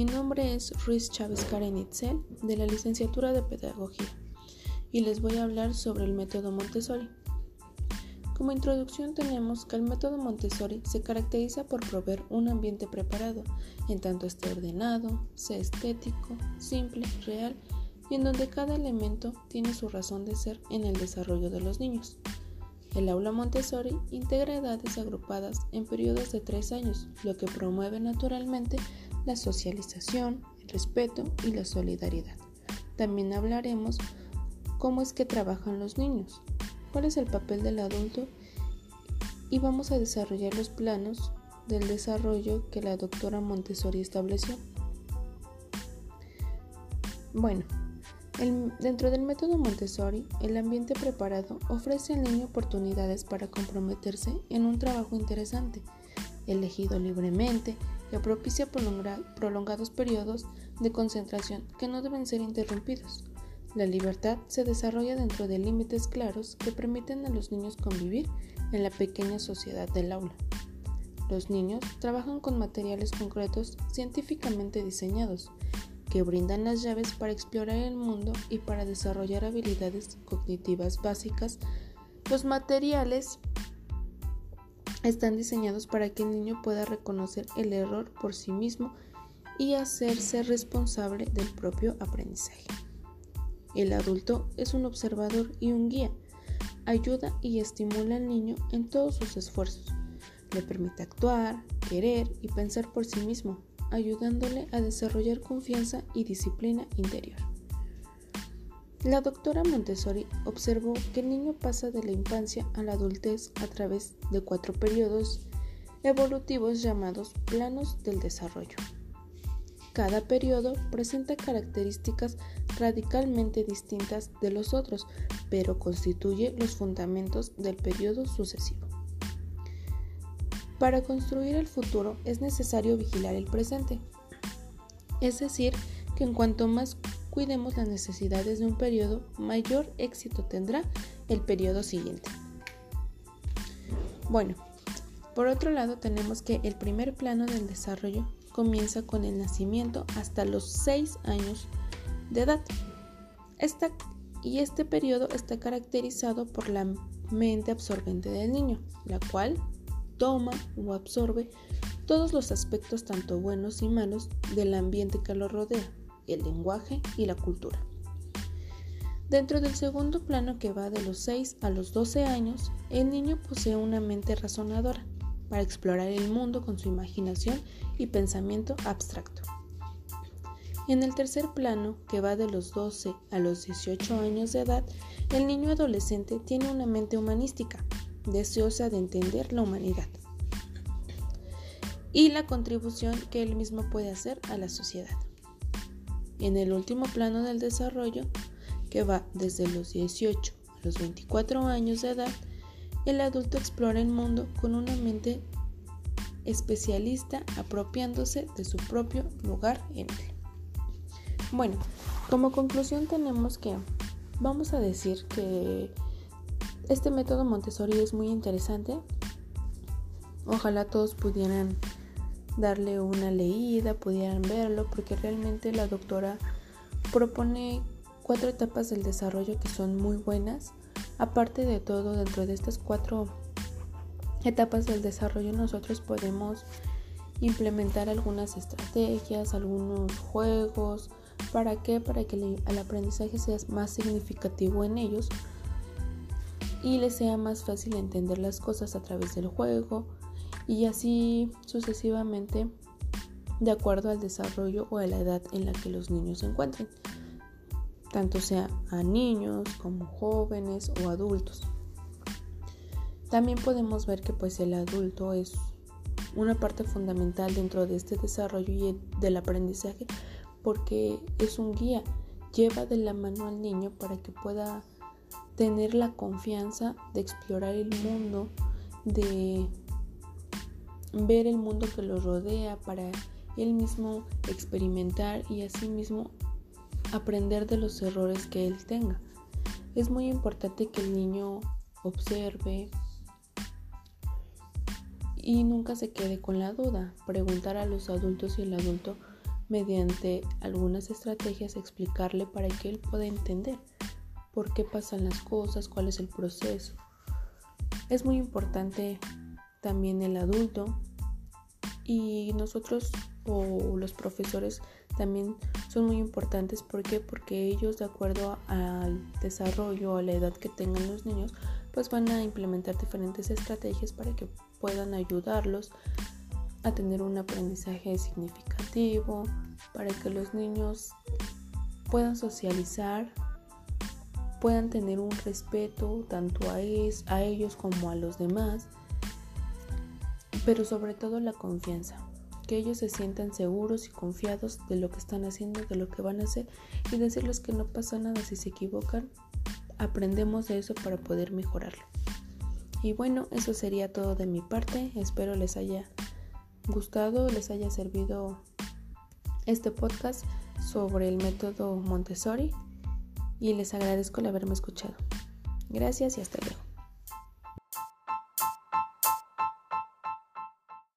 Mi nombre es Ruiz Chávez Karen Itzel de la licenciatura de Pedagogía y les voy a hablar sobre el método Montessori. Como introducción tenemos que el método Montessori se caracteriza por proveer un ambiente preparado, en tanto esté ordenado, sea estético, simple, real y en donde cada elemento tiene su razón de ser en el desarrollo de los niños. El aula Montessori integra edades agrupadas en periodos de tres años, lo que promueve naturalmente la socialización, el respeto y la solidaridad. También hablaremos cómo es que trabajan los niños, cuál es el papel del adulto y vamos a desarrollar los planos del desarrollo que la doctora Montessori estableció. Bueno, dentro del método Montessori, el ambiente preparado ofrece al niño oportunidades para comprometerse en un trabajo interesante, elegido libremente, que propicia prolongados periodos de concentración que no deben ser interrumpidos. La libertad se desarrolla dentro de límites claros que permiten a los niños convivir en la pequeña sociedad del aula. Los niños trabajan con materiales concretos científicamente diseñados, que brindan las llaves para explorar el mundo y para desarrollar habilidades cognitivas básicas. Los materiales están diseñados para que el niño pueda reconocer el error por sí mismo y hacerse responsable del propio aprendizaje. El adulto es un observador y un guía. Ayuda y estimula al niño en todos sus esfuerzos. Le permite actuar, querer y pensar por sí mismo, ayudándole a desarrollar confianza y disciplina interior. La doctora Montessori observó que el niño pasa de la infancia a la adultez a través de cuatro periodos evolutivos llamados planos del desarrollo. Cada periodo presenta características radicalmente distintas de los otros, pero constituye los fundamentos del periodo sucesivo. Para construir el futuro es necesario vigilar el presente, es decir, que en cuanto más cuidemos las necesidades de un periodo, mayor éxito tendrá el periodo siguiente. Bueno, por otro lado tenemos que el primer plano del desarrollo comienza con el nacimiento hasta los 6 años de edad. y este periodo está caracterizado por la mente absorbente del niño, la cual toma o absorbe todos los aspectos tanto buenos y malos del ambiente que lo rodea el lenguaje y la cultura. Dentro del segundo plano que va de los 6 a los 12 años, el niño posee una mente razonadora para explorar el mundo con su imaginación y pensamiento abstracto. En el tercer plano, que va de los 12 a los 18 años de edad, el niño adolescente tiene una mente humanística, deseosa de entender la humanidad y la contribución que él mismo puede hacer a la sociedad. En el último plano del desarrollo, que va desde los 18 a los 24 años de edad, el adulto explora el mundo con una mente especialista apropiándose de su propio lugar en él. Bueno, como conclusión tenemos que vamos a decir que este método Montessori es muy interesante. Ojalá todos pudieran darle una leída, pudieran verlo, porque realmente la doctora propone cuatro etapas del desarrollo que son muy buenas. Aparte de todo, dentro de estas cuatro etapas del desarrollo nosotros podemos implementar algunas estrategias, algunos juegos. ¿Para qué? Para que el aprendizaje sea más significativo en ellos y les sea más fácil entender las cosas a través del juego, y así sucesivamente de acuerdo al desarrollo o a la edad en la que los niños se encuentren, tanto sea a niños como jóvenes o adultos. También podemos ver que pues el adulto es una parte fundamental dentro de este desarrollo y del aprendizaje porque es un guía, lleva de la mano al niño para que pueda tener la confianza de explorar el mundo, de ver el mundo que lo rodea para él mismo experimentar y asimismo aprender de los errores que él tenga. Es muy importante que el niño observe y nunca se quede con la duda. Preguntar a los adultos y el adulto mediante algunas estrategias explicarle para que él pueda entender por qué pasan las cosas, cuál es el proceso. Es muy importante también el adulto y nosotros o los profesores también son muy importantes. ¿Por qué? Porque ellos, de acuerdo al desarrollo, a la edad que tengan los niños, pues van a implementar diferentes estrategias para que puedan ayudarlos a tener un aprendizaje significativo, para que los niños puedan socializar, puedan tener un respeto tanto a, ellos como a los demás, pero sobre todo la confianza, que ellos se sientan seguros y confiados de lo que están haciendo, de lo que van a hacer y decirles que no pasa nada si se equivocan, aprendemos de eso para poder mejorarlo. Y bueno, eso sería todo de mi parte, espero les haya gustado, les haya servido este podcast sobre el método Montessori y les agradezco el haberme escuchado. Gracias y hasta luego.